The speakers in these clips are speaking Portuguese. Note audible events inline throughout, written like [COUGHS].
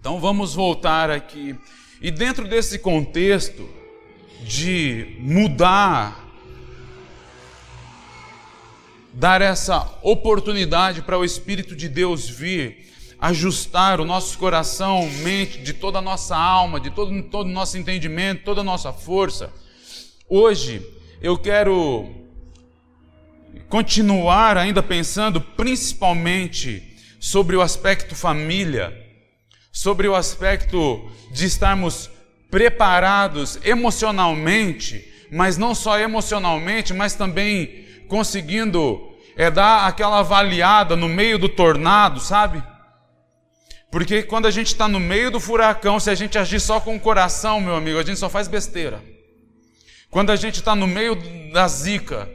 Então vamos voltar aqui. E dentro desse contexto de mudar, dar essa oportunidade para o Espírito de Deus vir, ajustar o nosso coração, mente, de toda a nossa alma, de todo, todo o nosso entendimento, toda a nossa força. Hoje eu quero continuar ainda pensando principalmente sobre o aspecto família, sobre o aspecto de estarmos preparados emocionalmente, mas não só emocionalmente, mas também conseguindo é, dar aquela avaliada no meio do tornado, sabe? Porque quando a gente está no meio do furacão, se a gente agir só com o coração, meu amigo, a gente só faz besteira. Quando a gente está no meio da zica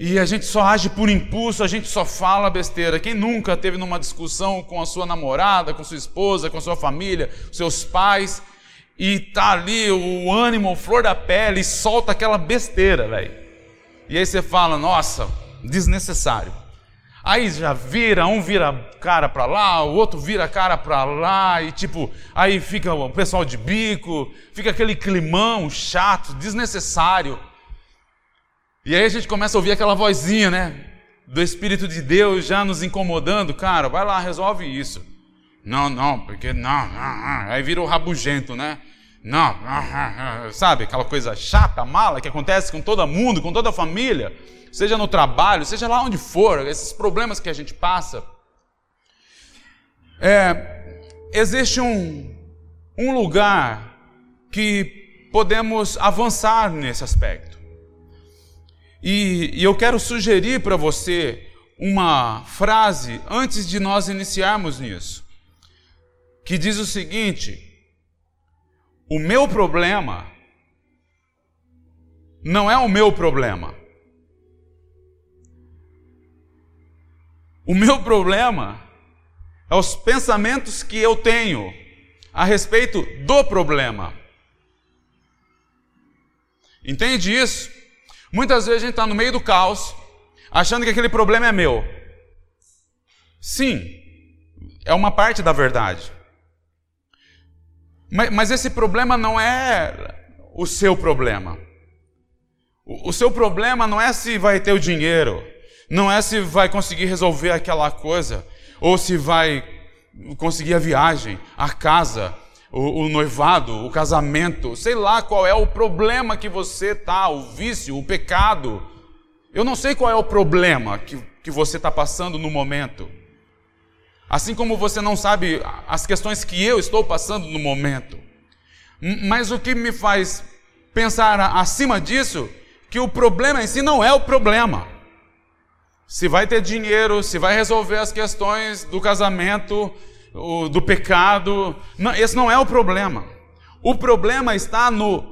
e a gente só age por impulso, a gente só fala besteira. Quem nunca teve numa discussão com a sua namorada, com sua esposa, com sua família, seus pais, e tá ali o ânimo, flor da pele, e solta aquela besteira, velho. E aí você fala, nossa, desnecessário. Aí já vira, um vira cara para lá, o outro vira cara para lá, e tipo, aí fica o pessoal de bico, fica aquele climão chato, desnecessário. E aí a gente começa a ouvir aquela vozinha, né? Do Espírito de Deus já nos incomodando, cara, vai lá, resolve isso. Não, não, porque não, não, não. aí vira o rabugento, né? Não, sabe, aquela coisa chata, mala que acontece com todo mundo, com toda a família seja no trabalho, seja lá onde for, esses problemas que a gente passa, é, existe um, um lugar que podemos avançar nesse aspecto. E, e eu quero sugerir para você uma frase antes de nós iniciarmos nisso, que diz o seguinte: O meu problema não é o meu problema. O meu problema é os pensamentos que eu tenho a respeito do problema. Entende isso? Muitas vezes a gente está no meio do caos, achando que aquele problema é meu. Sim, é uma parte da verdade. Mas, mas esse problema não é o seu problema. O, o seu problema não é se vai ter o dinheiro. Não é se vai conseguir resolver aquela coisa, ou se vai conseguir a viagem, a casa, o, o, noivado, o casamento, sei lá qual é o problema que você está, o vício, o pecado. Eu não sei qual é o problema que, que você está passando no momento. Assim como você não sabe as questões que eu estou passando no momento. Mas o que me faz pensar acima disso, que o problema em si não é o problema se vai ter dinheiro, se vai resolver as questões do casamento, do pecado. Não, esse não é o problema. O problema está no,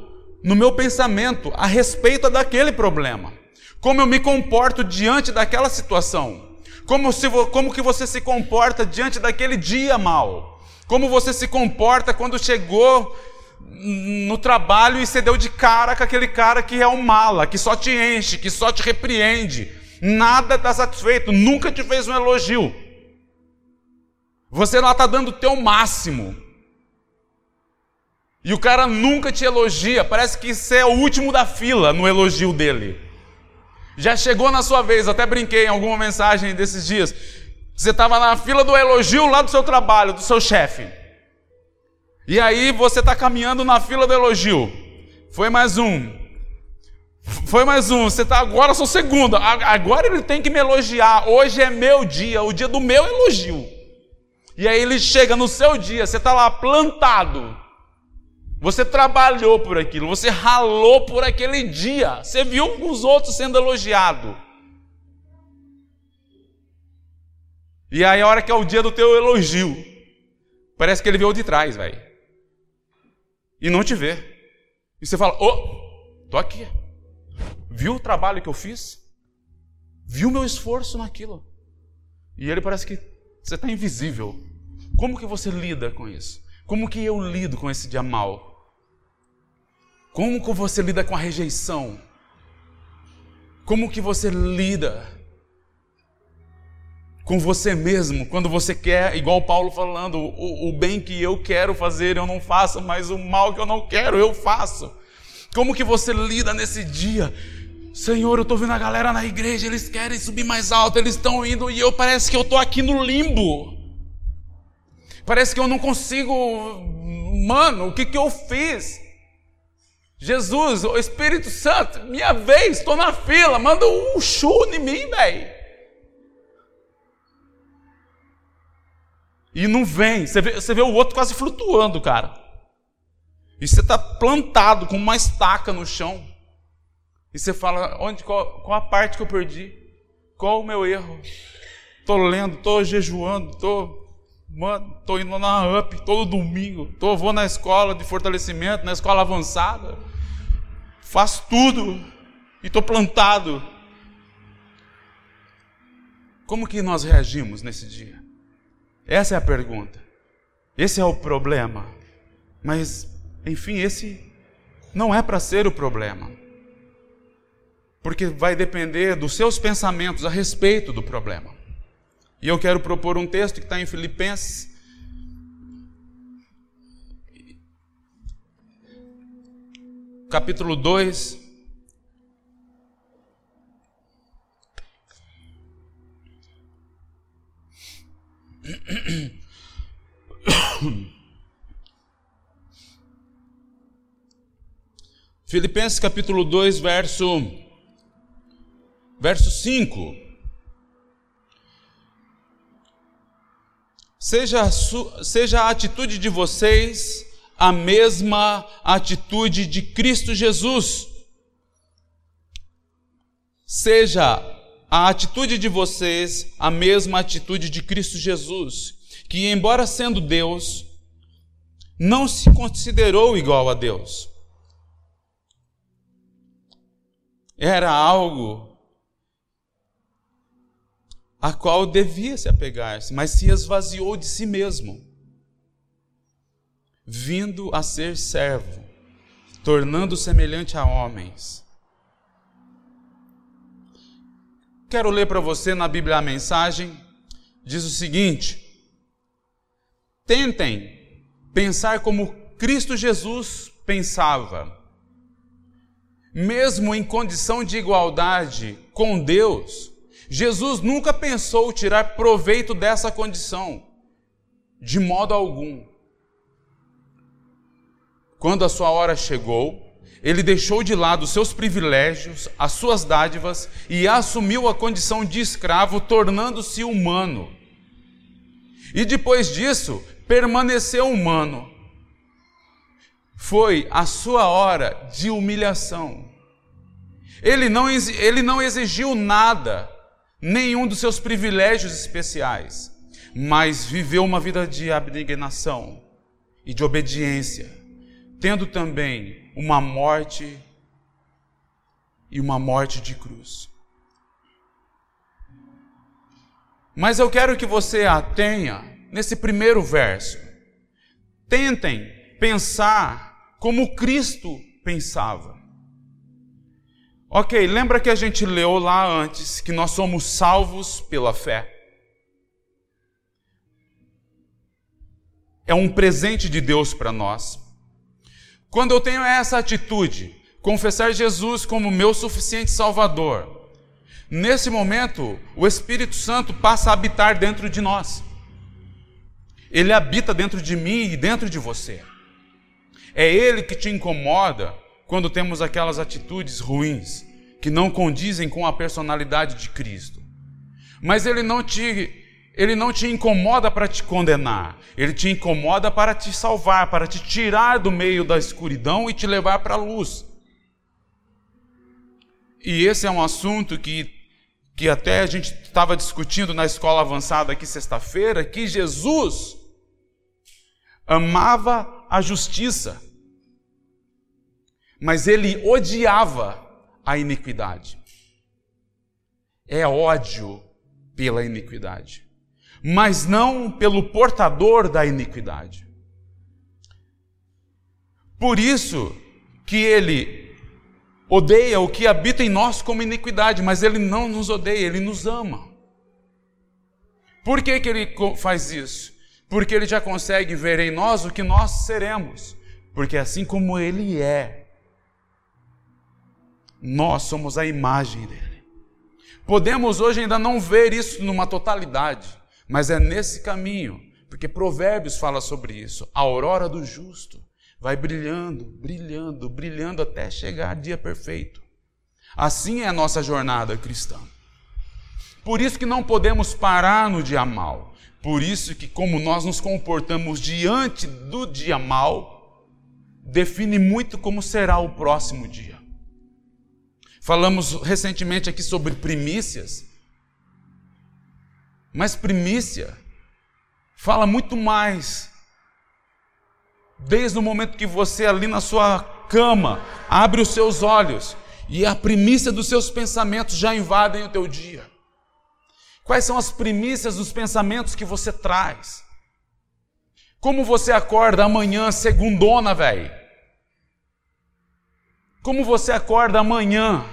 no meu pensamento a respeito daquele problema. Como eu me comporto diante daquela situação. Como, se, como que você se comporta diante daquele dia mal. Como você se comporta quando chegou no trabalho e você deu de cara com aquele cara que é um mala, que só te enche, que só te repreende, nada está satisfeito, nunca te fez um elogio. Você lá está dando o teu máximo. E o cara nunca te elogia, parece que você é o último da fila no elogio dele. Já chegou na sua vez, até brinquei em alguma mensagem desses dias. Você estava na fila do elogio lá do seu trabalho, do seu chefe. E aí você está caminhando na fila do elogio. Foi mais um, foi mais um. Você está agora, sou segundo. Agora ele tem que me elogiar. Hoje é meu dia, o dia do meu elogio. E aí ele chega no seu dia, você está lá plantado. Você trabalhou por aquilo, você ralou por aquele dia. Você viu os outros sendo elogiados. E aí a hora que é o dia do teu elogio, parece que ele veio de trás, velho. E não te vê. E você fala: "Ô, oh, tô aqui". Viu o trabalho que eu fiz? Viu o meu esforço naquilo? E ele parece que você está invisível. Como que você lida com isso? Como que eu lido com esse dia mal? Como que você lida com a rejeição? Como que você lida com você mesmo, quando você quer, igual Paulo falando, o, o, bem que eu quero fazer eu não faço, mas o mal que eu não quero eu faço. Como que você lida nesse dia? Senhor, eu estou vendo a galera na igreja, eles querem subir mais alto, eles estão indo e eu parece que eu estou aqui no limbo. Parece que eu não consigo, mano, o que que eu fiz? Jesus, o Espírito Santo, minha vez, estou na fila, manda um chu em mim, velho. E não vem. Você vê, você vê o outro quase flutuando, cara. E você está plantado com uma estaca no chão. E você fala, onde, qual, qual a parte que eu perdi? Qual o meu erro? Estou lendo, estou jejuando, estou Mano, tô indo na UP todo domingo. Tô, vou na escola de fortalecimento, na escola avançada. Faço tudo e tô plantado. Como que nós reagimos nesse dia? Essa é a pergunta. Esse é o problema. Mas, enfim, esse não é para ser o problema. Porque vai depender dos seus pensamentos a respeito do problema. E eu quero propor um texto que está em Filipenses. Capítulo 2, [COUGHS] Filipenses capítulo 2, verso verso 5. Seja seja a atitude de vocês a mesma atitude de Cristo Jesus. Seja a atitude de vocês a mesma atitude de Cristo Jesus, que, embora sendo Deus, não se considerou igual a Deus. Era algo a qual devia se apegar-se, mas se esvaziou de si mesmo, vindo a ser servo, tornando semelhante a homens Quero ler para você na Bíblia a mensagem. Diz o seguinte: Tentem pensar como Cristo Jesus pensava. Mesmo em condição de igualdade com Deus, Jesus nunca pensou tirar proveito dessa condição, de modo algum. Quando a sua hora chegou, ele deixou de lado seus privilégios, as suas dádivas e assumiu a condição de escravo, tornando-se humano. E depois disso, permaneceu humano. Foi a sua hora de humilhação. Ele não, ele não exigiu nada, nenhum dos seus privilégios especiais, mas viveu uma vida de abnegação e de obediência, tendo também uma morte e uma morte de cruz. Mas eu quero que você a tenha nesse primeiro verso. Tentem pensar como Cristo pensava. Ok, lembra que a gente leu lá antes que nós somos salvos pela fé. É um presente de Deus para nós. Quando eu tenho essa atitude, confessar Jesus como meu suficiente Salvador, nesse momento o Espírito Santo passa a habitar dentro de nós. Ele habita dentro de mim e dentro de você. É Ele que te incomoda quando temos aquelas atitudes ruins que não condizem com a personalidade de Cristo. Mas Ele não te ele não te incomoda para te condenar, ele te incomoda para te salvar, para te tirar do meio da escuridão e te levar para a luz. E esse é um assunto que, que até a gente estava discutindo na escola avançada aqui sexta-feira, que Jesus amava a justiça, mas ele odiava a iniquidade. É ódio pela iniquidade mas não pelo portador da iniquidade. Por isso que ele odeia o que habita em nós como iniquidade, mas ele não nos odeia, ele nos ama. Por que, que ele faz isso? Porque ele já consegue ver em nós o que nós seremos. Porque assim como ele é, nós somos a imagem dele. Podemos hoje ainda não ver isso numa totalidade, mas é nesse caminho, porque Provérbios fala sobre isso. A aurora do justo vai brilhando, brilhando, brilhando até chegar dia perfeito. Assim é a nossa jornada cristã. Por isso que não podemos parar no dia mal. Por isso que como nós nos comportamos diante do dia mal, define muito como será o próximo dia. Falamos recentemente aqui sobre primícias. Mas primícia fala muito mais. Desde o momento que você ali na sua cama abre os seus olhos e a primícia dos seus pensamentos já invadem o teu dia. Quais são as primícias dos pensamentos que você traz? Como você acorda amanhã, segundona, velho? Como você acorda amanhã?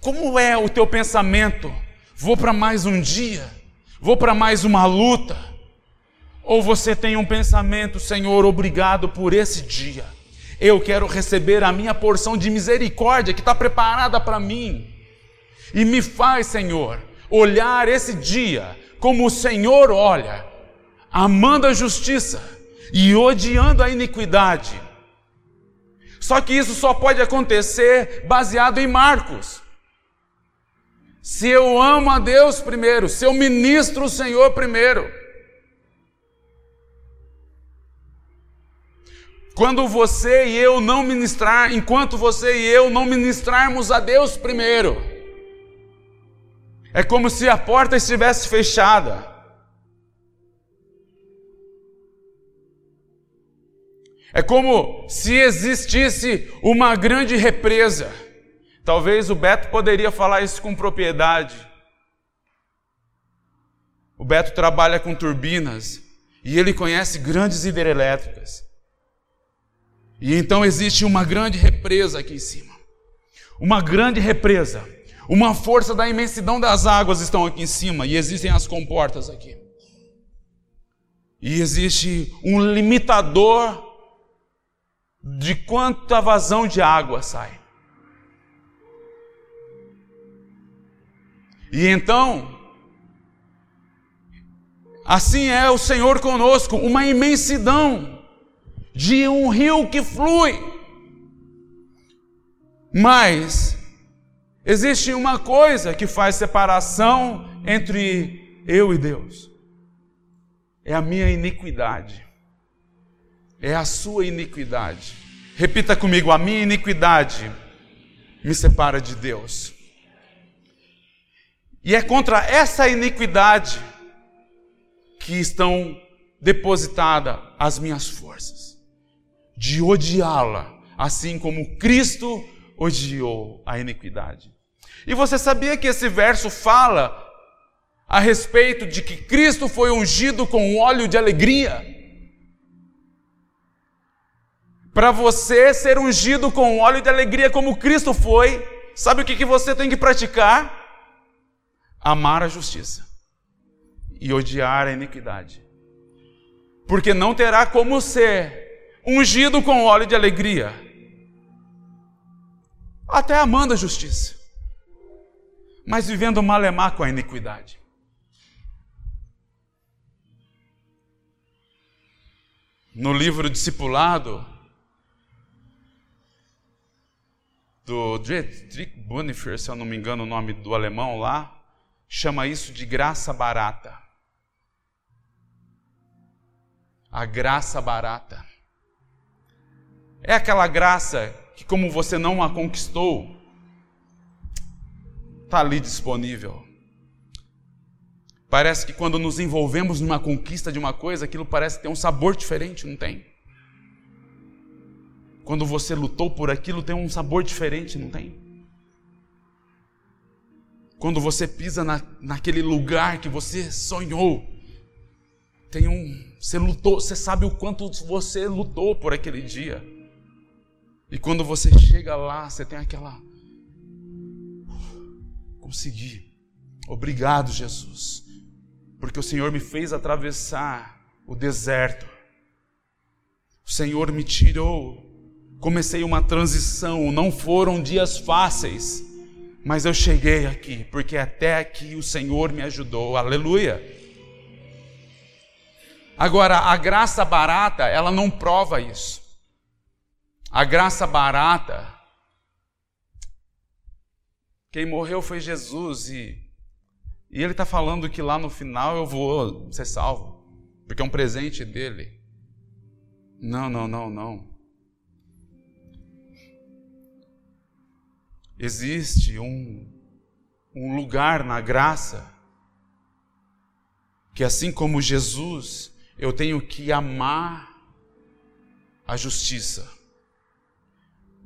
Como é o teu pensamento? Vou para mais um dia? Vou para mais uma luta? Ou você tem um pensamento, Senhor, obrigado por esse dia. Eu quero receber a minha porção de misericórdia que está preparada para mim. E me faz, Senhor, olhar esse dia como o Senhor olha, amando a justiça e odiando a iniquidade. Só que isso só pode acontecer baseado em Marcos. Se eu amo a Deus primeiro, se eu ministro o Senhor primeiro. Quando você e eu não ministrar, enquanto você e eu não ministrarmos a Deus primeiro, é como se a porta estivesse fechada. É como se existisse uma grande represa. Talvez o Beto poderia falar isso com propriedade. O Beto trabalha com turbinas e ele conhece grandes hidrelétricas. E então existe uma grande represa aqui em cima. Uma grande represa. Uma força da imensidão das águas estão aqui em cima e existem as comportas aqui. E existe um limitador de quanta vazão de água sai. E então, assim é o Senhor conosco, uma imensidão de um rio que flui. Mas existe uma coisa que faz separação entre eu e Deus. É a minha iniquidade é a sua iniquidade. Repita comigo: a minha iniquidade me separa de Deus. E é contra essa iniquidade que estão depositadas as minhas forças, de odiá-la, assim como Cristo odiou a iniquidade. E você sabia que esse verso fala a respeito de que Cristo foi ungido com óleo de alegria? Para você ser ungido com óleo de alegria como Cristo foi, sabe o que, que você tem que praticar? Amar a justiça e odiar a iniquidade. Porque não terá como ser ungido com óleo de alegria, até amando a justiça, mas vivendo malemar com a iniquidade. No livro Discipulado, do Dietrich Bonhoeffer, se eu não me engano o nome do alemão lá, chama isso de graça barata. A graça barata. É aquela graça que, como você não a conquistou, está ali disponível. Parece que quando nos envolvemos numa conquista de uma coisa, aquilo parece ter um sabor diferente, não tem? Quando você lutou por aquilo, tem um sabor diferente, não tem? Quando você pisa na, naquele lugar que você sonhou, tem um. Você lutou, você sabe o quanto você lutou por aquele dia. E quando você chega lá, você tem aquela. Consegui. Obrigado, Jesus. porque o Senhor me fez atravessar o deserto. O Senhor me tirou. Comecei uma transição, não foram dias fáceis, mas eu cheguei aqui, porque até aqui o Senhor me ajudou. Aleluia. Agora, a graça barata, ela não prova isso. A graça barata, quem morreu foi Jesus e, e ele está falando que lá no final eu vou ser salvo, porque é um presente dele. Não, não, não, não. Existe um, um lugar na graça que, assim como Jesus, eu tenho que amar a justiça,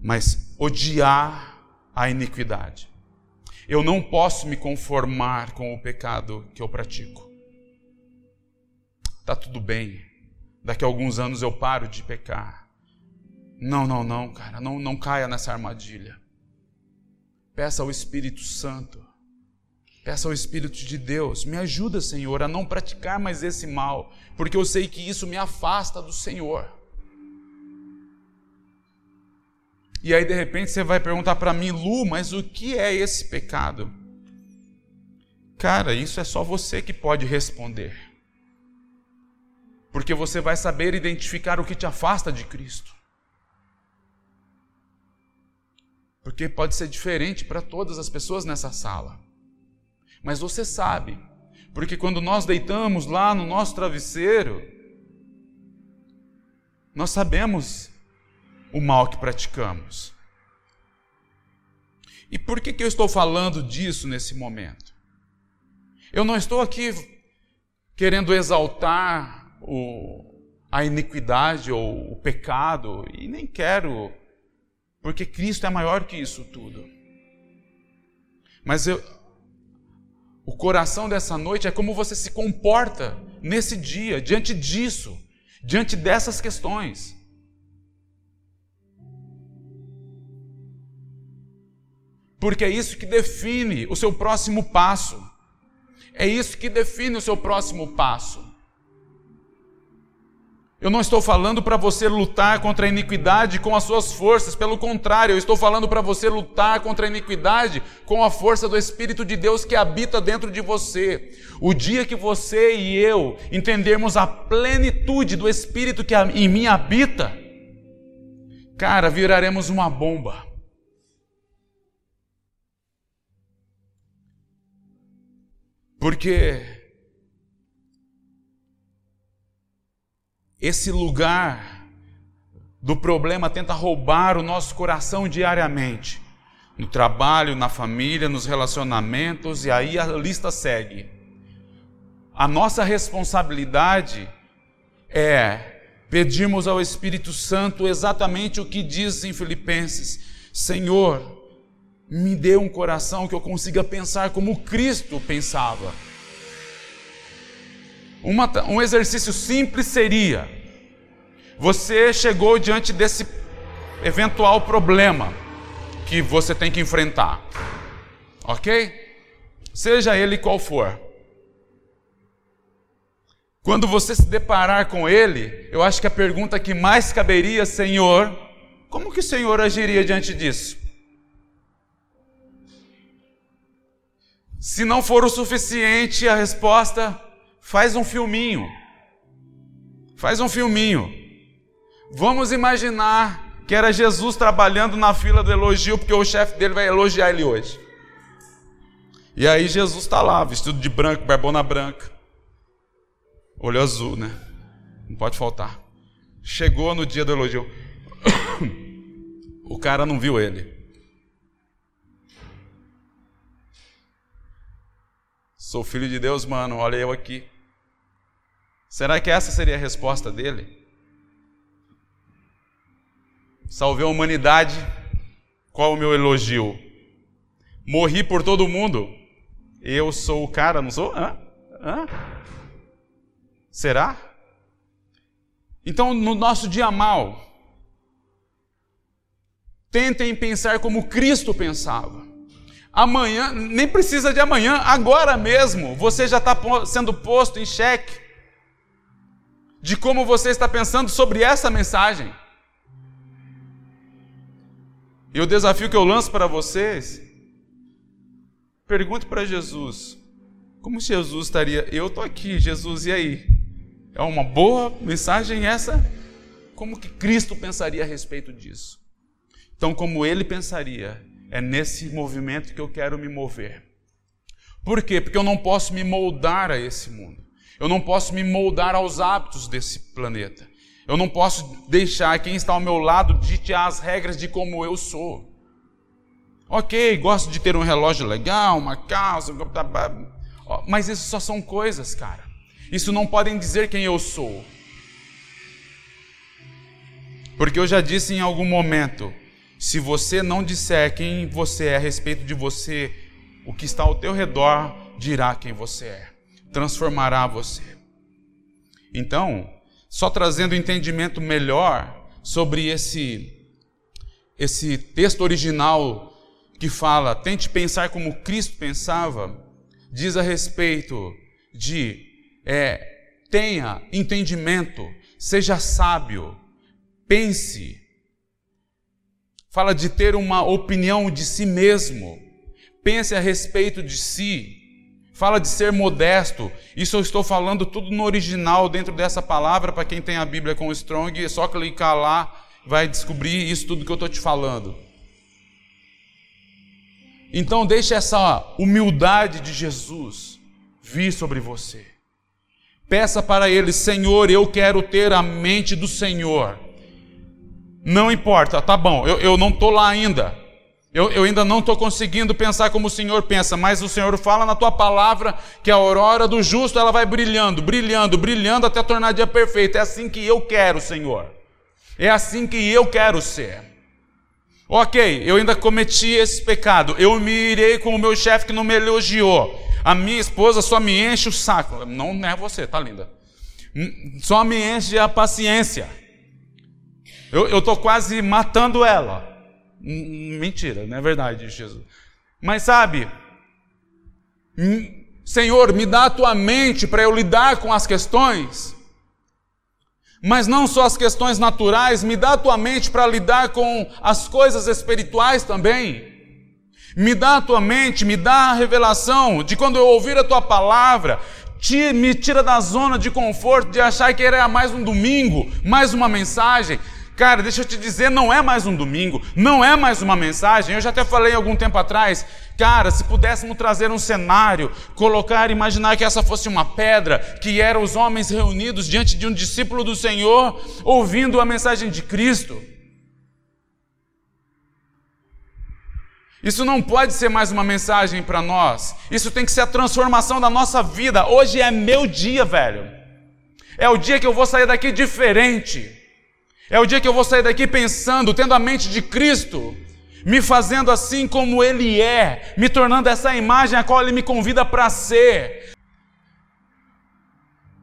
mas odiar a iniquidade. Eu não posso me conformar com o pecado que eu pratico. Tá tudo bem. Daqui a alguns anos eu paro de pecar. Não, não, não, cara, não, não caia nessa armadilha. Peça ao Espírito Santo. Peça ao Espírito de Deus, me ajuda, Senhor, a não praticar mais esse mal, porque eu sei que isso me afasta do Senhor. E aí de repente você vai perguntar para mim, Lu, mas o que é esse pecado? Cara, isso é só você que pode responder. Porque você vai saber identificar o que te afasta de Cristo. Porque pode ser diferente para todas as pessoas nessa sala. Mas você sabe, porque quando nós deitamos lá no nosso travesseiro, nós sabemos o mal que praticamos. E por que, que eu estou falando disso nesse momento? Eu não estou aqui querendo exaltar o, a iniquidade ou o pecado, e nem quero, porque Cristo é maior que isso tudo. Mas eu, o coração dessa noite é como você se comporta nesse dia, diante disso, diante dessas questões. Porque é isso que define o seu próximo passo. É isso que define o seu próximo passo. Eu não estou falando para você lutar contra a iniquidade com as suas forças, pelo contrário, eu estou falando para você lutar contra a iniquidade com a força do Espírito de Deus que habita dentro de você. O dia que você e eu entendermos a plenitude do Espírito que em mim habita, cara, viraremos uma bomba. Porque esse lugar do problema tenta roubar o nosso coração diariamente. No trabalho, na família, nos relacionamentos, e aí a lista segue. A nossa responsabilidade é pedirmos ao Espírito Santo exatamente o que diz em Filipenses: Senhor, me dê um coração que eu consiga pensar como Cristo pensava. Uma, um exercício simples seria: você chegou diante desse eventual problema que você tem que enfrentar, ok? Seja ele qual for. Quando você se deparar com ele, eu acho que a pergunta que mais caberia, Senhor, como que o Senhor agiria diante disso? Se não for o suficiente a resposta, faz um filminho. Faz um filminho. Vamos imaginar que era Jesus trabalhando na fila do elogio, porque o chefe dele vai elogiar ele hoje. E aí Jesus está lá, vestido de branco, barbona branca, olho azul, né? Não pode faltar. Chegou no dia do elogio. [COUGHS] o cara não viu ele. Sou filho de Deus, mano, olha eu aqui. Será que essa seria a resposta dele? Salvei a humanidade, qual o meu elogio? Morri por todo mundo, eu sou o cara, não sou? Hã? Hã? Será? Então, no nosso dia mal, tentem pensar como Cristo pensava. Amanhã, nem precisa de amanhã, agora mesmo, você já está sendo posto em xeque de como você está pensando sobre essa mensagem. E o desafio que eu lanço para vocês, pergunte para Jesus, como Jesus estaria? Eu estou aqui, Jesus, e aí? É uma boa mensagem essa? Como que Cristo pensaria a respeito disso? Então, como ele pensaria, é nesse movimento que eu quero me mover. Por quê? Porque eu não posso me moldar a esse mundo. Eu não posso me moldar aos hábitos desse planeta. Eu não posso deixar quem está ao meu lado ditar as regras de como eu sou. Ok, gosto de ter um relógio legal, uma casa, mas isso só são coisas, cara. Isso não podem dizer quem eu sou. Porque eu já disse em algum momento, se você não disser quem você é a respeito de você, o que está ao teu redor dirá quem você é, transformará você. Então, só trazendo um entendimento melhor sobre esse esse texto original que fala, tente pensar como Cristo pensava, diz a respeito de é, tenha entendimento, seja sábio, pense, fala de ter uma opinião de si mesmo, pense a respeito de si, fala de ser modesto. Isso eu estou falando tudo no original, dentro dessa palavra, para quem tem a Bíblia com o Strong, é só clicar lá, vai descobrir isso tudo que eu estou te falando. Então deixe essa humildade de Jesus vir sobre você. Peça para Ele, Senhor, eu quero ter a mente do Senhor. Não importa, tá bom, eu, eu não estou lá ainda. Eu, eu ainda não estou conseguindo pensar como o Senhor pensa, mas o Senhor fala na tua palavra que a aurora do justo ela vai brilhando, brilhando, brilhando até tornar dia perfeito. É assim que eu quero, Senhor. É assim que eu quero ser. Ok, eu ainda cometi esse pecado. Eu me irei com o meu chefe que não me elogiou. A minha esposa só me enche o saco. Não é você, tá linda. Hum, só me enche a paciência. Eu estou quase matando ela. Mentira, não é verdade, Jesus. Mas sabe, hum, Senhor, me dá a tua mente para eu lidar com as questões. Mas não só as questões naturais, me dá a tua mente para lidar com as coisas espirituais também. Me dá a tua mente, me dá a revelação de quando eu ouvir a tua palavra, me tira da zona de conforto de achar que era mais um domingo, mais uma mensagem. Cara, deixa eu te dizer, não é mais um domingo, não é mais uma mensagem. Eu já até falei algum tempo atrás, cara, se pudéssemos trazer um cenário, colocar, imaginar que essa fosse uma pedra, que eram os homens reunidos diante de um discípulo do Senhor, ouvindo a mensagem de Cristo. Isso não pode ser mais uma mensagem para nós. Isso tem que ser a transformação da nossa vida. Hoje é meu dia, velho. É o dia que eu vou sair daqui diferente. É o dia que eu vou sair daqui pensando, tendo a mente de Cristo, me fazendo assim como Ele é, me tornando essa imagem a qual Ele me convida para ser.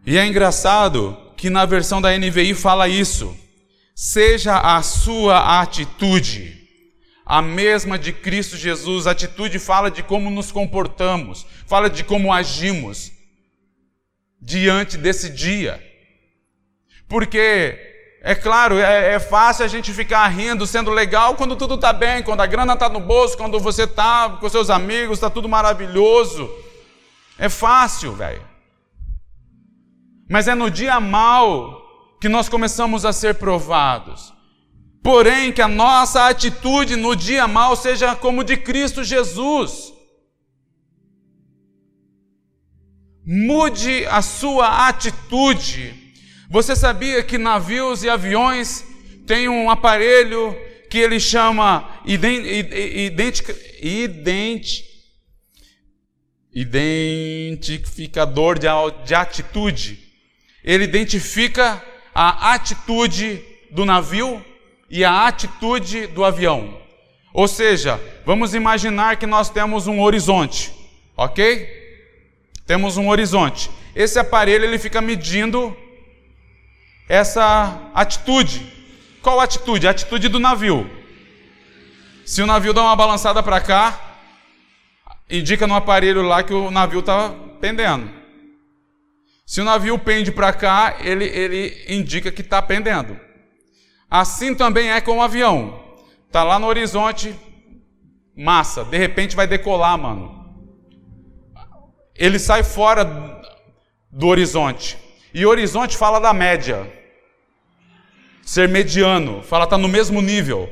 E é engraçado que na versão da NVI fala isso. Seja a sua atitude a mesma de Cristo Jesus. A atitude fala de como nos comportamos, fala de como agimos diante desse dia. Porque é claro, é, é, fácil a gente ficar rindo, sendo legal quando tudo está bem, quando a grana está no bolso, quando você está com seus amigos, está tudo maravilhoso. É fácil, velho. Mas é no dia mal que nós começamos a ser provados. Porém, que a nossa atitude no dia mal seja como de Cristo Jesus. Mude a sua atitude você sabia que navios e aviões têm um aparelho que ele chama ident, identificador de, de atitude? Ele identifica a atitude do navio e a atitude do avião. Ou seja, vamos imaginar que nós temos um horizonte, ok? Temos um horizonte. Esse aparelho ele fica medindo essa atitude. Qual atitude? A atitude do navio. Se o navio dá uma balançada para cá, indica no aparelho lá que o navio está pendendo. Se o navio pende para cá, ele, ele indica que está pendendo. Assim também é com o avião. Está lá no horizonte, massa, de repente vai decolar, mano. Ele sai fora do horizonte. E horizonte fala da média. Ser mediano, fala tá no mesmo nível.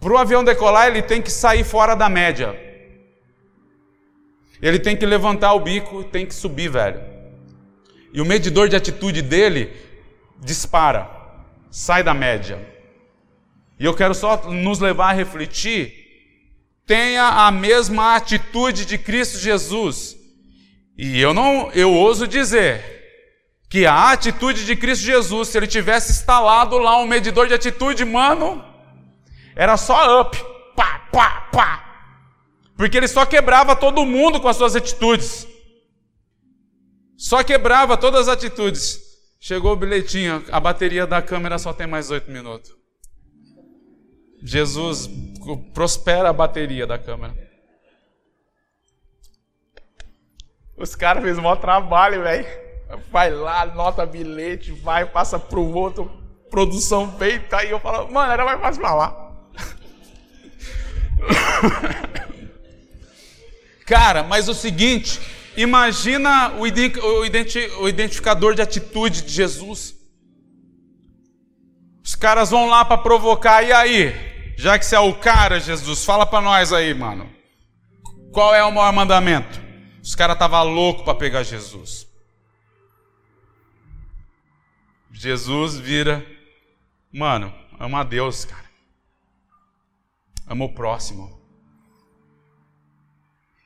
Para o avião decolar, ele tem que sair fora da média. Ele tem que levantar o bico e tem que subir, velho. E o medidor de atitude dele dispara, sai da média. E eu quero só nos levar a refletir. Tenha a mesma atitude de Cristo Jesus. E eu não, eu ouso dizer que a atitude de Cristo Jesus, se ele tivesse instalado lá um medidor de atitude, mano, era só up, pá, pá, pá. Porque ele só quebrava todo mundo com as suas atitudes. Só quebrava todas as atitudes. Chegou o bilhetinho, a bateria da câmera só tem mais oito minutos. Jesus prospera a bateria da câmera. Os caras fez um maior trabalho, velho. Vai lá, anota bilhete, vai, passa pro outro, produção feita. Aí eu falo, mano, era mais fácil falar. [LAUGHS] Cara, mas o seguinte, imagina o, identi o identificador de atitude de Jesus. Os caras vão lá para provocar, e aí? Já que você é o cara, Jesus, fala para nós aí, mano. Qual é o maior mandamento? Os caras estavam loucos para pegar Jesus. Jesus vira, mano, ama a Deus, cara. Ama o próximo.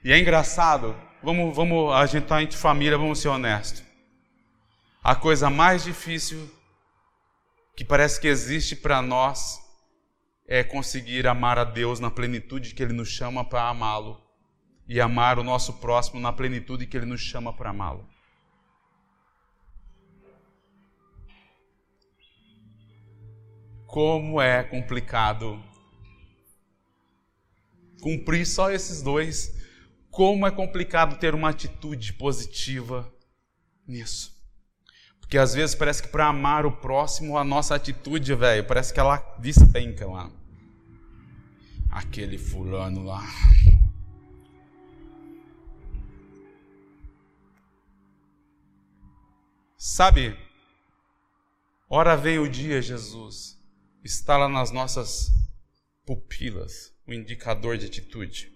E é engraçado, vamos, vamos, a gente está entre família, vamos ser honestos. A coisa mais difícil que parece que existe para nós é conseguir amar a Deus na plenitude que Ele nos chama para amá-lo e amar o nosso próximo na plenitude que Ele nos chama para amá-lo. Como é complicado cumprir só esses dois. Como é complicado ter uma atitude positiva nisso. Porque às vezes parece que para amar o próximo, a nossa atitude, velho, parece que ela despenca lá. Aquele fulano lá. Sabe, ora vem o dia, Jesus, está lá nas nossas pupilas o indicador de atitude.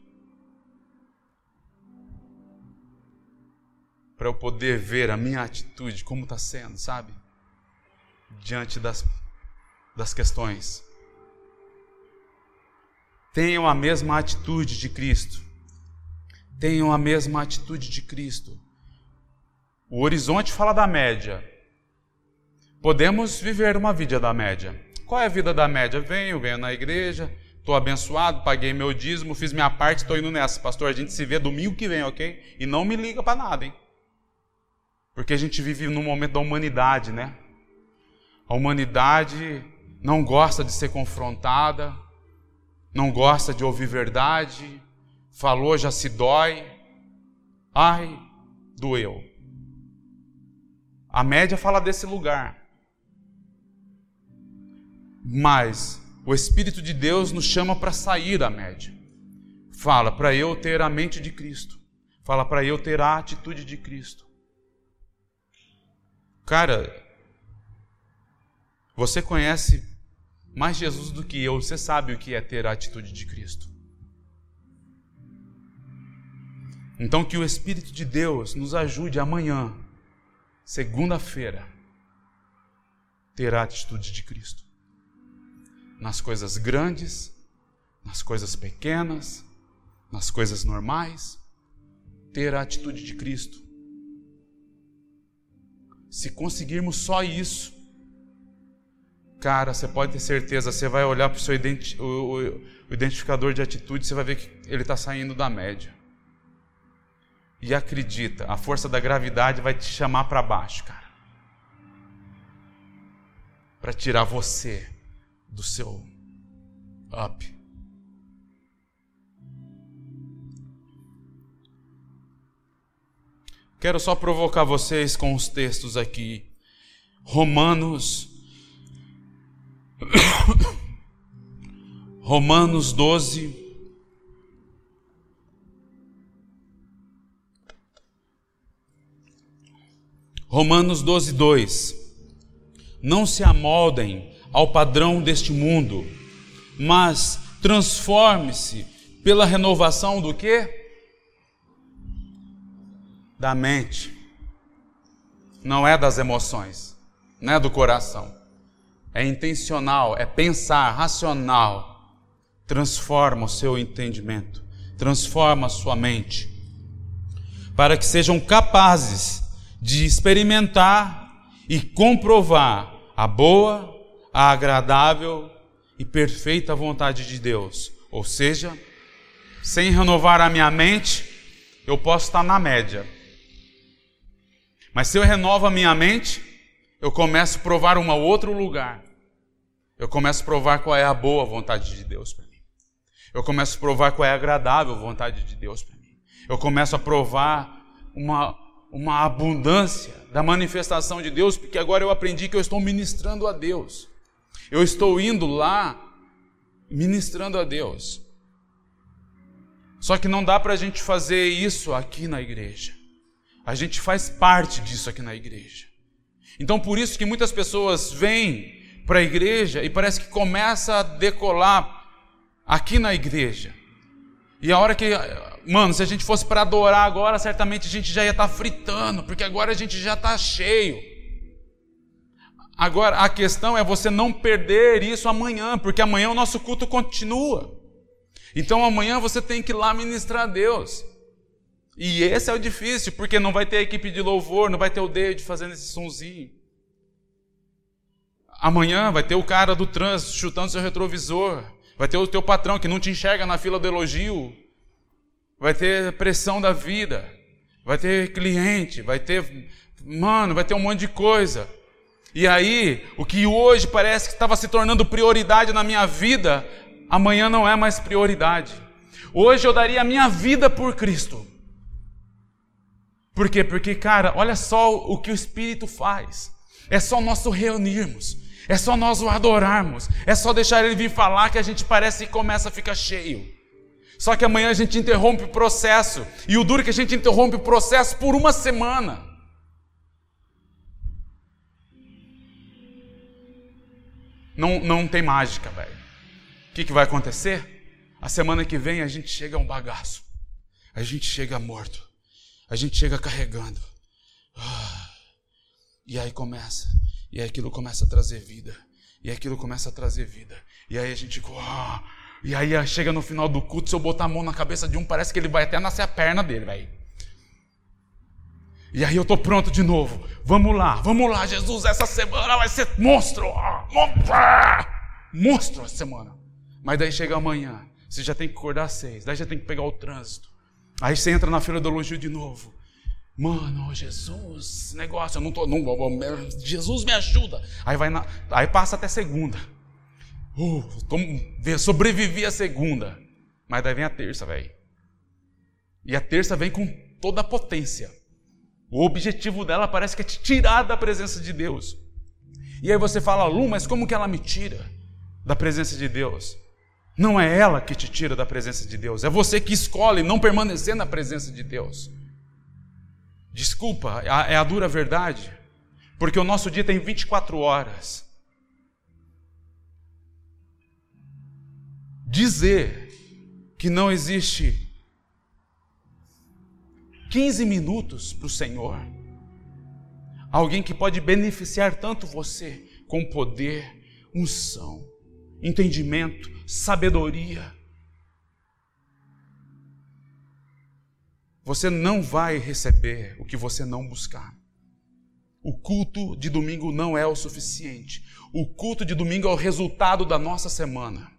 Para eu poder ver a minha atitude, como está sendo, sabe? Diante das, das questões. Tenham a mesma atitude de Cristo. Tenham a mesma atitude de Cristo. O horizonte fala da média. Podemos viver uma vida da média. Qual é a vida da média? Venho, venho na igreja, estou abençoado, paguei meu dízimo, fiz minha parte, estou indo nessa. Pastor, a gente se vê domingo que vem, ok? E não me liga para nada, hein? Porque a gente vive num momento da humanidade, né? A humanidade não gosta de ser confrontada, não gosta de ouvir verdade, falou já se dói. Ai, doeu. A média fala desse lugar. Mas o Espírito de Deus nos chama para sair da média. Fala para eu ter a mente de Cristo. Fala para eu ter a atitude de Cristo. Cara, você conhece mais Jesus do que eu, você sabe o que é ter a atitude de Cristo. Então, que o Espírito de Deus nos ajude amanhã segunda-feira, ter a atitude de Cristo. Nas coisas grandes, nas coisas pequenas, nas coisas normais, ter a atitude de Cristo. Se conseguirmos só isso, cara, você pode ter certeza, você vai olhar para o seu identificador de atitude, você vai ver que ele está saindo da média. E acredita, a força da gravidade vai te chamar para baixo, cara. Para tirar você do seu up. Quero só provocar vocês com os textos aqui. Romanos. [COUGHS] Romanos 12, Romanos 12, 2. Não se amoldem ao padrão deste mundo, mas transforme-se pela renovação do que? Da mente. Não é das emoções, não é do coração. É intencional, é pensar, racional. Transforma o seu entendimento, transforma a sua mente, para que sejam capazes de experimentar e comprovar a boa, a agradável e perfeita vontade de Deus. Ou seja, sem renovar a minha mente, eu posso estar na média. Mas se eu renovo a minha mente, eu começo a provar um outro lugar. Eu começo a provar qual é a boa vontade de Deus para mim. Eu começo a provar qual é a agradável vontade de Deus para mim. Eu começo a provar uma, uma abundância da manifestação de Deus, porque agora eu aprendi que eu estou ministrando a Deus. Eu estou indo lá ministrando a Deus. Só que não dá para a gente fazer isso aqui na igreja. A gente faz parte disso aqui na igreja. Então, por isso que muitas pessoas vêm para a igreja e parece que começa a decolar aqui na igreja. E a hora que, mano, se a gente fosse para adorar agora, certamente a gente já ia estar tá fritando, porque agora a gente já está cheio. Agora, a questão é você não perder isso amanhã, porque amanhã o nosso culto continua. Então amanhã você tem que ir lá ministrar a Deus. E esse é o difícil, porque não vai ter equipe de louvor, não vai ter o David fazendo esse sonzinho. Amanhã vai ter o cara do trânsito chutando seu retrovisor. Vai ter o teu patrão que não te enxerga na fila do elogio. Vai ter pressão da vida. Vai ter cliente, vai ter. Mano, vai ter um monte de coisa. E aí, o que hoje parece que estava se tornando prioridade na minha vida, amanhã não é mais prioridade. Hoje eu daria a minha vida por Cristo. Por quê? Porque, cara, olha só o que o Espírito faz. É só nós reunirmos. É só nós o adorarmos. É só deixar ele vir falar que a gente parece que começa a ficar cheio. Só que amanhã a gente interrompe o processo. E o duro é que a gente interrompe o processo por uma semana. Não, não tem mágica, velho. O que, que vai acontecer? A semana que vem a gente chega a um bagaço. A gente chega morto. A gente chega carregando. Ah, e aí começa. E aí aquilo começa a trazer vida. E aquilo começa a trazer vida. E aí a gente. Ah, e aí chega no final do culto, se eu botar a mão na cabeça de um, parece que ele vai até nascer a perna dele, velho. E aí eu tô pronto de novo. Vamos lá, vamos lá, Jesus, essa semana vai ser monstro. Monstro essa semana. Mas daí chega amanhã, você já tem que acordar às seis, daí já tem que pegar o trânsito. Aí você entra na fila do elogio de novo. Mano, Jesus, negócio, eu não tô. Não, Jesus me ajuda. Aí vai na, aí passa até segunda. Uh, tô, sobrevivi a segunda. Mas daí vem a terça, velho. E a terça vem com toda a potência. O objetivo dela parece que é te tirar da presença de Deus. E aí você fala, Lu, mas como que ela me tira da presença de Deus? Não é ela que te tira da presença de Deus, é você que escolhe não permanecer na presença de Deus. Desculpa, é a dura verdade, porque o nosso dia tem 24 horas. Dizer que não existe 15 minutos para o Senhor, alguém que pode beneficiar tanto você com poder, unção, entendimento, sabedoria. Você não vai receber o que você não buscar. O culto de domingo não é o suficiente. O culto de domingo é o resultado da nossa semana.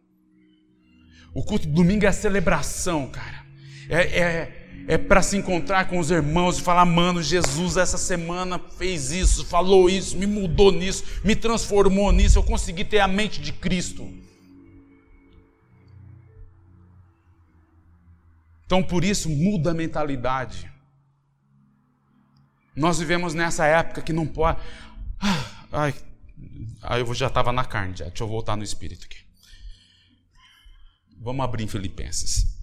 O culto domingo é a celebração, cara. É, é, é para se encontrar com os irmãos e falar, mano, Jesus essa semana fez isso, falou isso, me mudou nisso, me transformou nisso, eu consegui ter a mente de Cristo. Então, por isso, muda a mentalidade. Nós vivemos nessa época que não pode. Ah, ai, aí eu já estava na carne, já. deixa eu voltar no espírito aqui. Vamos abrir em Filipenses.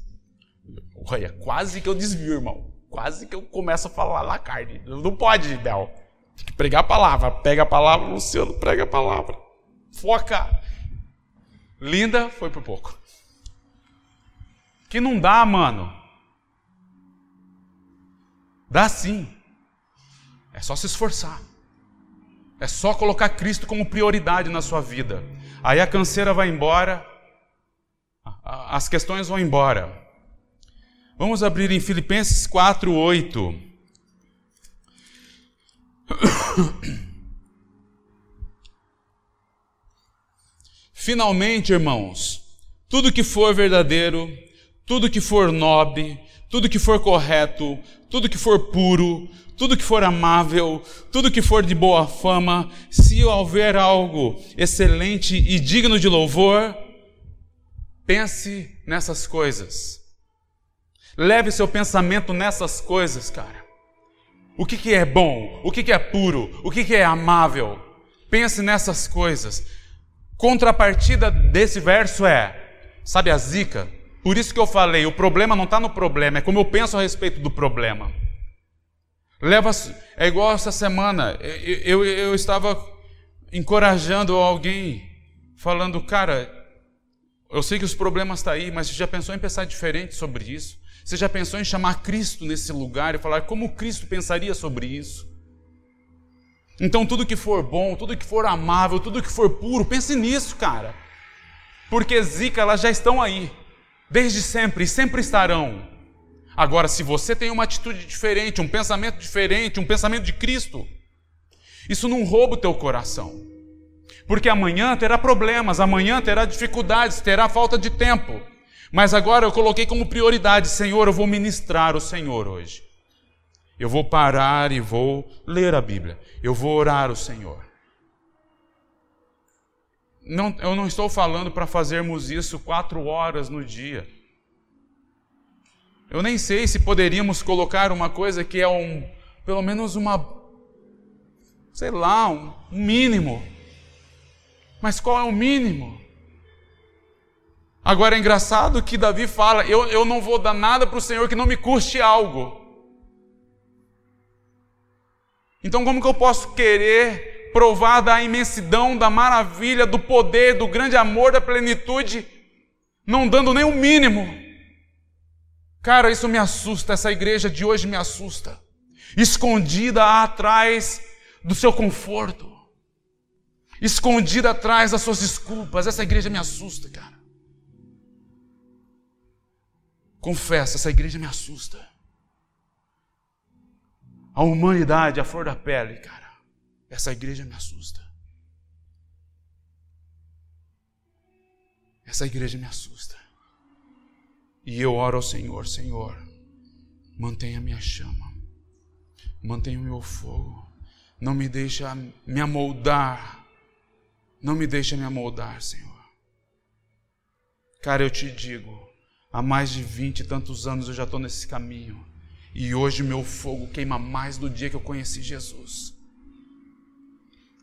Olha, quase que eu desvio, irmão. Quase que eu começo a falar na carne. Não pode, Bel. Tem que pregar a palavra. Pega a palavra, Luciano, prega a palavra. Foca. Linda, foi por pouco. Que não dá, mano. Dá sim. É só se esforçar. É só colocar Cristo como prioridade na sua vida. Aí a canseira vai embora, as questões vão embora. Vamos abrir em Filipenses 4, 8. [COUGHS] Finalmente, irmãos, tudo que for verdadeiro, tudo que for nobre, tudo que for correto, tudo que for puro, tudo que for amável, tudo que for de boa fama, se houver algo excelente e digno de louvor, pense nessas coisas. Leve seu pensamento nessas coisas, cara. O que, que é bom? O que, que é puro? O que, que é amável? Pense nessas coisas. Contrapartida desse verso é, sabe a zica? Por isso que eu falei, o problema não está no problema, é como eu penso a respeito do problema. Leva, é igual essa semana, eu, eu, eu estava encorajando alguém, falando, cara, eu sei que os problemas estão tá aí, mas você já pensou em pensar diferente sobre isso? Você já pensou em chamar Cristo nesse lugar e falar como Cristo pensaria sobre isso? Então, tudo que for bom, tudo que for amável, tudo que for puro, pense nisso, cara. Porque zica, elas já estão aí, desde sempre e sempre estarão. Agora, se você tem uma atitude diferente, um pensamento diferente, um pensamento de Cristo, isso não rouba o teu coração. Porque amanhã terá problemas, amanhã terá dificuldades, terá falta de tempo. Mas agora eu coloquei como prioridade, Senhor, eu vou ministrar o Senhor hoje. Eu vou parar e vou ler a Bíblia. Eu vou orar ao Senhor. Não, eu não estou falando para fazermos isso quatro horas no dia. Eu nem sei se poderíamos colocar uma coisa que é um, pelo menos uma, sei lá, um mínimo. Mas qual é o mínimo? Agora é engraçado que Davi fala: eu, eu não vou dar nada para o Senhor que não me custe algo. Então, como que eu posso querer provar da imensidão, da maravilha, do poder, do grande amor, da plenitude, não dando nem o mínimo? Cara, isso me assusta, essa igreja de hoje me assusta. Escondida atrás do seu conforto, escondida atrás das suas desculpas, essa igreja me assusta, cara. Confessa, essa igreja me assusta a humanidade, a flor da pele, cara. Essa igreja me assusta. Essa igreja me assusta. E eu oro ao Senhor, Senhor, mantenha a minha chama, mantenha o meu fogo, não me deixe me amoldar, não me deixe me amoldar, Senhor. Cara, eu te digo, há mais de vinte e tantos anos eu já estou nesse caminho. E hoje meu fogo queima mais do dia que eu conheci Jesus.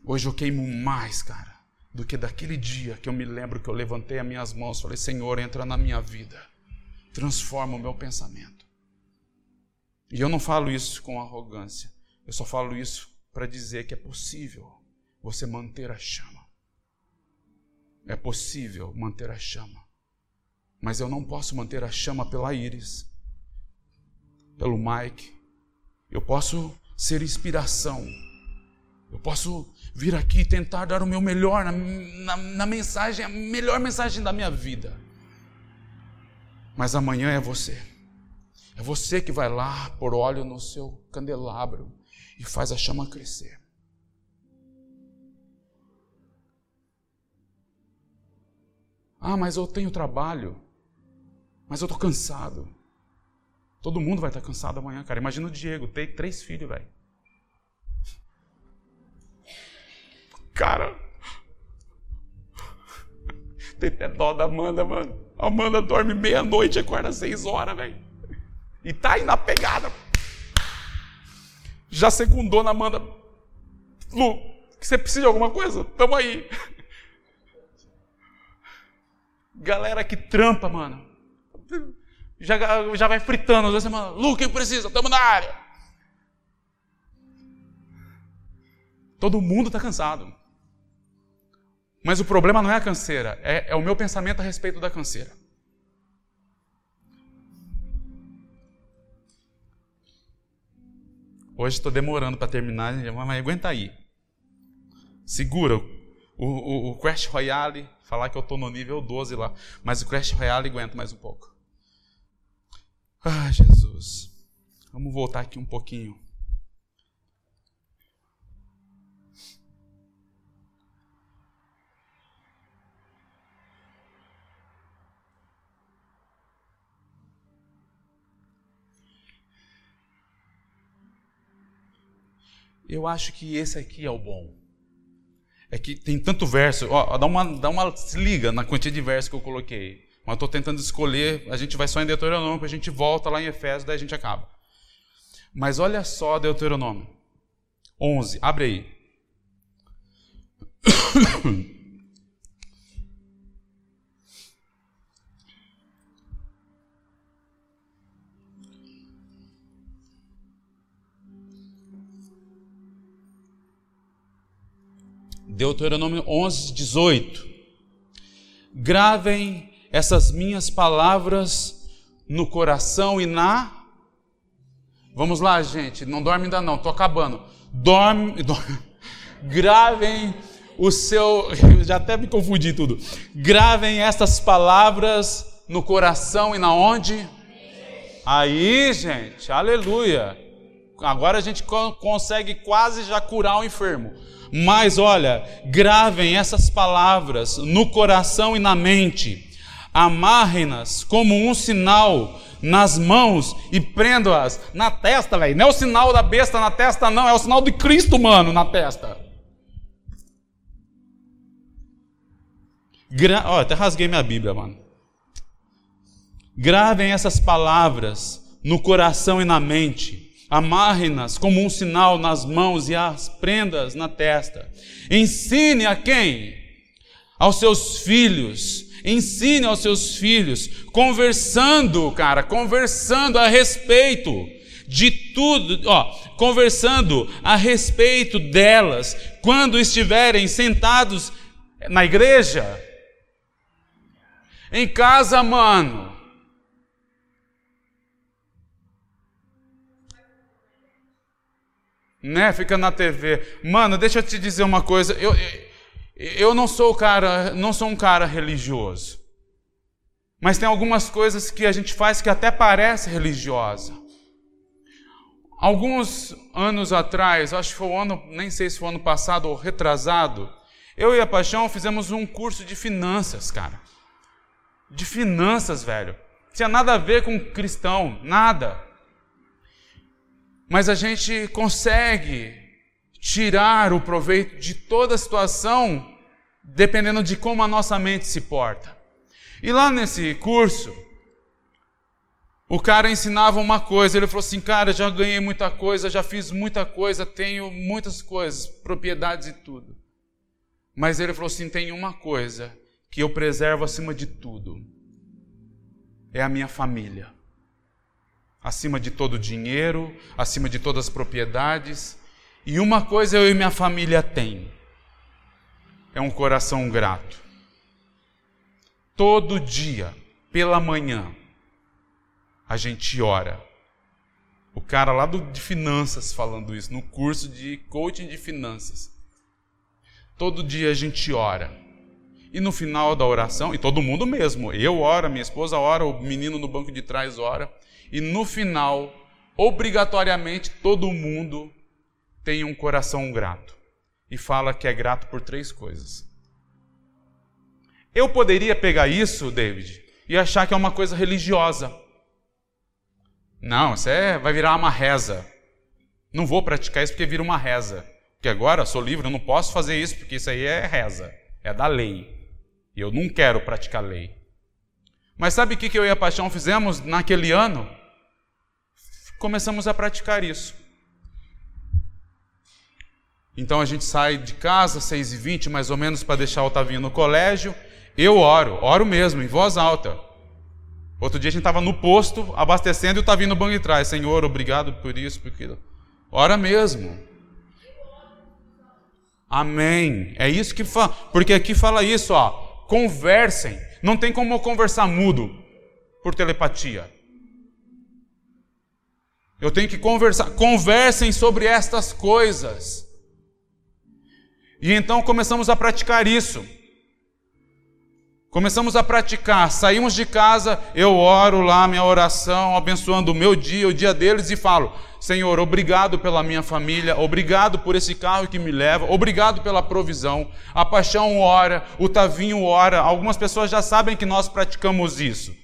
Hoje eu queimo mais, cara, do que daquele dia que eu me lembro que eu levantei as minhas mãos e falei: Senhor, entra na minha vida, transforma o meu pensamento. E eu não falo isso com arrogância, eu só falo isso para dizer que é possível você manter a chama. É possível manter a chama. Mas eu não posso manter a chama pela íris pelo Mike. Eu posso ser inspiração. Eu posso vir aqui e tentar dar o meu melhor na, na, na mensagem, a melhor mensagem da minha vida. Mas amanhã é você. É você que vai lá por óleo no seu candelabro e faz a chama crescer. Ah, mas eu tenho trabalho. Mas eu estou cansado. Todo mundo vai estar cansado amanhã, cara. Imagina o Diego, tem três filhos, velho. Cara. Tem até dó da Amanda, mano. A Amanda dorme meia-noite e acorda seis horas, velho. E tá aí na pegada. já segundou na Amanda. Lu, você precisa de alguma coisa? Tamo aí. Galera que trampa, mano. Já, já vai fritando. Às vezes fala, Lu, quem precisa? Tamo na área. Todo mundo está cansado. Mas o problema não é a canseira, é, é o meu pensamento a respeito da canseira. Hoje estou demorando para terminar, mas aguenta aí. Segura. O, o, o Crash Royale, falar que eu estou no nível 12 lá, mas o Crash Royale aguenta mais um pouco. Ah, Jesus. Vamos voltar aqui um pouquinho. Eu acho que esse aqui é o bom. É que tem tanto verso. Ó, dá uma, dá uma liga na quantidade de versos que eu coloquei. Mas estou tentando escolher. A gente vai só em Deuteronômio, a gente volta lá em Efésios, daí a gente acaba. Mas olha só Deuteronômio 11. Abre aí. [COUGHS] Deuteronômio 11, 18. Gravem essas minhas palavras no coração e na. Vamos lá, gente, não dorme ainda não, estou acabando. [LAUGHS] Dorme. Gravem o seu. [LAUGHS] Já até me confundi tudo. Gravem essas palavras no coração e na onde? Aí, gente, aleluia. Agora a gente consegue quase já curar o enfermo. Mas olha, gravem essas palavras no coração e na mente, amarrem-nas como um sinal nas mãos e prendam-as na testa, velho. Não é o sinal da besta na testa, não, é o sinal de Cristo, mano, na testa. Gra... Ó, até rasguei minha Bíblia, mano. Gravem essas palavras no coração e na mente Amarre-nas como um sinal nas mãos e as prendas na testa. Ensine a quem? Aos seus filhos. Ensine aos seus filhos, conversando, cara, conversando a respeito de tudo, ó, conversando a respeito delas, quando estiverem sentados na igreja, em casa, mano, né? Fica na TV. Mano, deixa eu te dizer uma coisa. Eu, eu não sou cara, não sou um cara religioso. Mas tem algumas coisas que a gente faz que até parece religiosa. Alguns anos atrás, acho que foi o ano, nem sei se foi o ano passado ou retrasado, eu e a Paixão fizemos um curso de finanças, cara. De finanças, velho. Tinha nada a ver com cristão, nada. Mas a gente consegue tirar o proveito de toda a situação dependendo de como a nossa mente se porta. E lá nesse curso, o cara ensinava uma coisa, ele falou assim: "Cara, já ganhei muita coisa, já fiz muita coisa, tenho muitas coisas, propriedades e tudo". Mas ele falou assim: "Tem uma coisa que eu preservo acima de tudo. É a minha família acima de todo dinheiro, acima de todas as propriedades. E uma coisa eu e minha família tem: é um coração grato. Todo dia, pela manhã, a gente ora. O cara lá do, de finanças falando isso, no curso de coaching de finanças. Todo dia a gente ora. E no final da oração, e todo mundo mesmo, eu oro, minha esposa ora, o menino no banco de trás ora. E no final, obrigatoriamente, todo mundo tem um coração grato. E fala que é grato por três coisas. Eu poderia pegar isso, David, e achar que é uma coisa religiosa. Não, isso é, vai virar uma reza. Não vou praticar isso porque vira uma reza. Porque agora sou livre, eu não posso fazer isso porque isso aí é reza, é da lei. E eu não quero praticar lei. Mas sabe o que eu e a Paixão fizemos naquele ano? Começamos a praticar isso. Então a gente sai de casa, 6 e 20 mais ou menos, para deixar o Otavinho no colégio. Eu oro, oro mesmo, em voz alta. Outro dia a gente estava no posto, abastecendo, e o Otavinho no banco de trás. Senhor, obrigado por isso, por aquilo. Ora mesmo. Amém. É isso que fala. Porque aqui fala isso, ó. Conversem. Não tem como conversar mudo por telepatia. Eu tenho que conversar. Conversem sobre estas coisas. E então começamos a praticar isso. Começamos a praticar, saímos de casa, eu oro lá minha oração, abençoando o meu dia, o dia deles e falo: Senhor, obrigado pela minha família, obrigado por esse carro que me leva, obrigado pela provisão. A paixão ora, o Tavinho ora. Algumas pessoas já sabem que nós praticamos isso.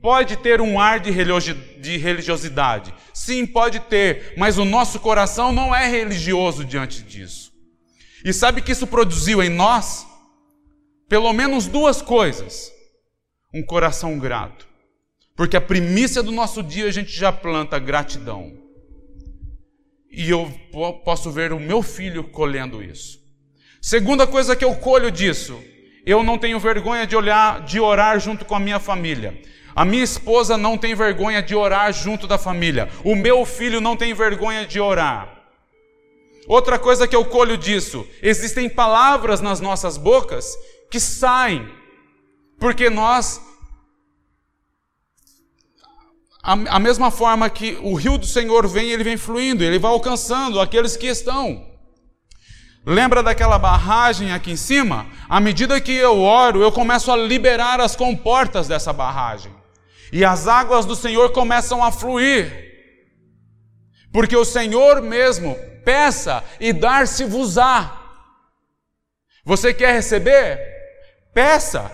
Pode ter um ar de religiosidade, sim, pode ter, mas o nosso coração não é religioso diante disso. E sabe que isso produziu em nós? Pelo menos duas coisas. Um coração grato. Porque a primícia do nosso dia a gente já planta gratidão. E eu posso ver o meu filho colhendo isso. Segunda coisa que eu colho disso, eu não tenho vergonha de olhar, de orar junto com a minha família. A minha esposa não tem vergonha de orar junto da família. O meu filho não tem vergonha de orar. Outra coisa que eu colho disso, existem palavras nas nossas bocas que saem, porque nós, a, a mesma forma que o rio do Senhor vem, ele vem fluindo, ele vai alcançando aqueles que estão. Lembra daquela barragem aqui em cima? À medida que eu oro, eu começo a liberar as comportas dessa barragem. E as águas do Senhor começam a fluir. Porque o Senhor mesmo peça e dar-se-vos-á. Você quer receber? Peça,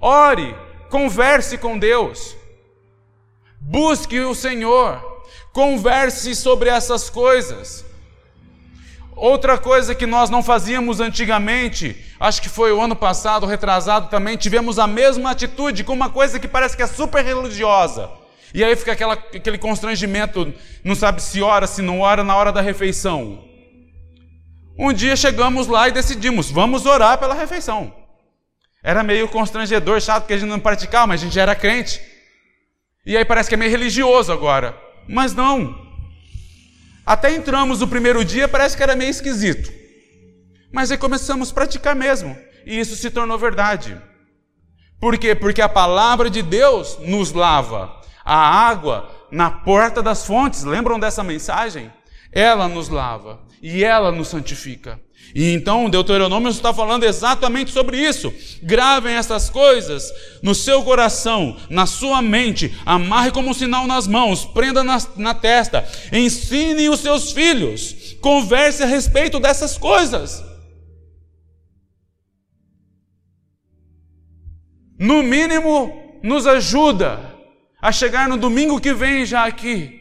ore, converse com Deus. Busque o Senhor, converse sobre essas coisas. Outra coisa que nós não fazíamos antigamente, acho que foi o ano passado, retrasado também, tivemos a mesma atitude com uma coisa que parece que é super religiosa. E aí fica aquela, aquele constrangimento, não sabe se ora, se não ora na hora da refeição. Um dia chegamos lá e decidimos, vamos orar pela refeição. Era meio constrangedor, chato, porque a gente não praticava, mas a gente era crente. E aí parece que é meio religioso agora. Mas não. Até entramos o primeiro dia, parece que era meio esquisito. Mas aí começamos a praticar mesmo. E isso se tornou verdade. Por quê? Porque a palavra de Deus nos lava. A água na porta das fontes, lembram dessa mensagem? Ela nos lava e ela nos santifica. E então Deuteronômio está falando exatamente sobre isso. Gravem essas coisas no seu coração, na sua mente, amarre como um sinal nas mãos, prenda na, na testa, ensine os seus filhos, converse a respeito dessas coisas. No mínimo, nos ajuda a chegar no domingo que vem já aqui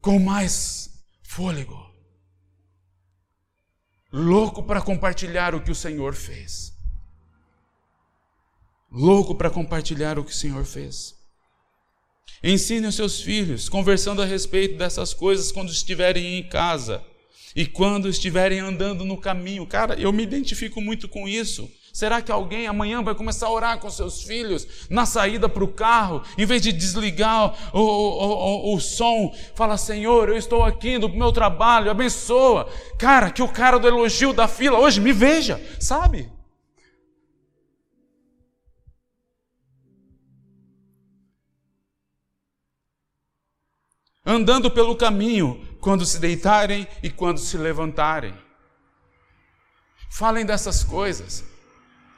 com mais fôlego louco para compartilhar o que o Senhor fez. Louco para compartilhar o que o Senhor fez. Ensine os seus filhos, conversando a respeito dessas coisas quando estiverem em casa e quando estiverem andando no caminho. Cara, eu me identifico muito com isso. Será que alguém amanhã vai começar a orar com seus filhos na saída para o carro, em vez de desligar o, o, o, o som, fala: Senhor, eu estou aqui no meu trabalho, abençoa. Cara, que o cara do elogio da fila hoje me veja, sabe? Andando pelo caminho, quando se deitarem e quando se levantarem. Falem dessas coisas.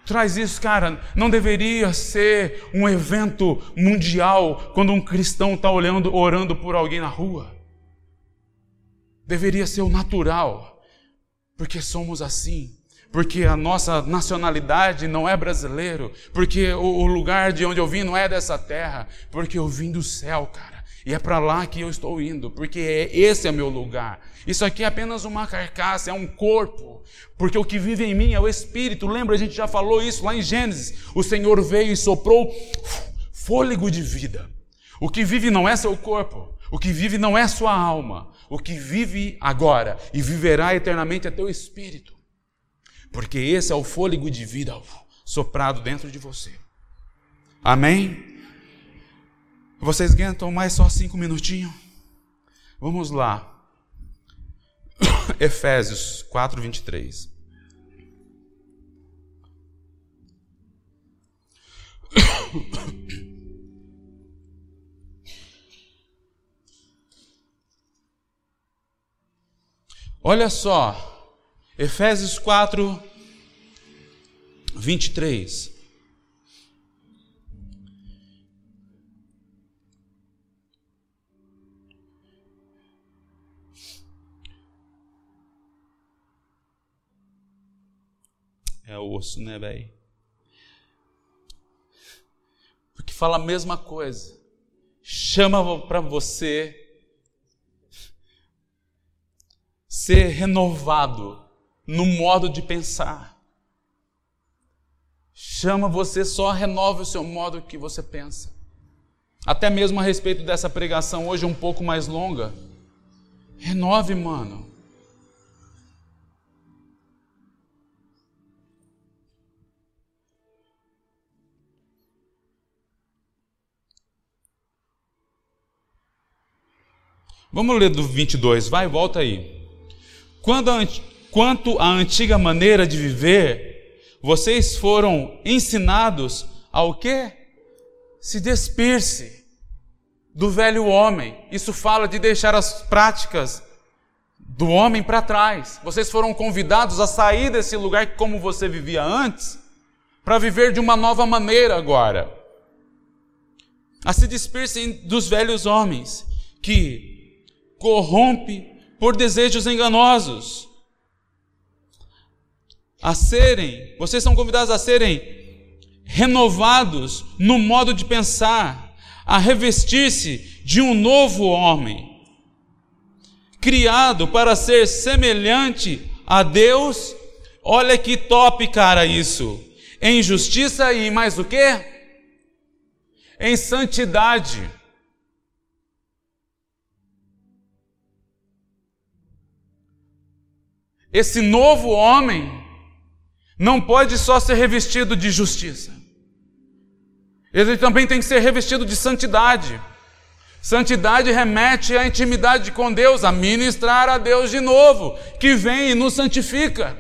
Traz isso, cara. Não deveria ser um evento mundial quando um cristão está olhando, orando por alguém na rua. Deveria ser o natural, porque somos assim. Porque a nossa nacionalidade não é brasileiro, porque o lugar de onde eu vim não é dessa terra, porque eu vim do céu, cara. E é para lá que eu estou indo, porque é, esse é meu lugar. Isso aqui é apenas uma carcaça, é um corpo. Porque o que vive em mim é o Espírito. Lembra, a gente já falou isso lá em Gênesis. O Senhor veio e soprou fôlego de vida. O que vive não é seu corpo, o que vive não é sua alma, o que vive agora e viverá eternamente é teu espírito. Porque esse é o fôlego de vida soprado dentro de você. Amém? Vocês aguentam mais só cinco minutinhos? Vamos lá. [COUGHS] Efésios 4, 23. [COUGHS] Olha só, Efésios 4, 23. É osso, né, velho? Porque fala a mesma coisa. Chama para você ser renovado no modo de pensar. Chama você só renove o seu modo que você pensa. Até mesmo a respeito dessa pregação hoje um pouco mais longa. Renove, mano. Vamos ler do 22, vai, volta aí. Quando a, quanto à antiga maneira de viver, vocês foram ensinados ao quê? Se despir-se do velho homem. Isso fala de deixar as práticas do homem para trás. Vocês foram convidados a sair desse lugar como você vivia antes, para viver de uma nova maneira agora. A se despir-se dos velhos homens que corrompe por desejos enganosos. A serem, vocês são convidados a serem renovados no modo de pensar, a revestir-se de um novo homem, criado para ser semelhante a Deus. Olha que top, cara, isso. Em justiça e mais o quê? Em santidade. Esse novo homem não pode só ser revestido de justiça. Ele também tem que ser revestido de santidade. Santidade remete à intimidade com Deus, a ministrar a Deus de novo, que vem e nos santifica.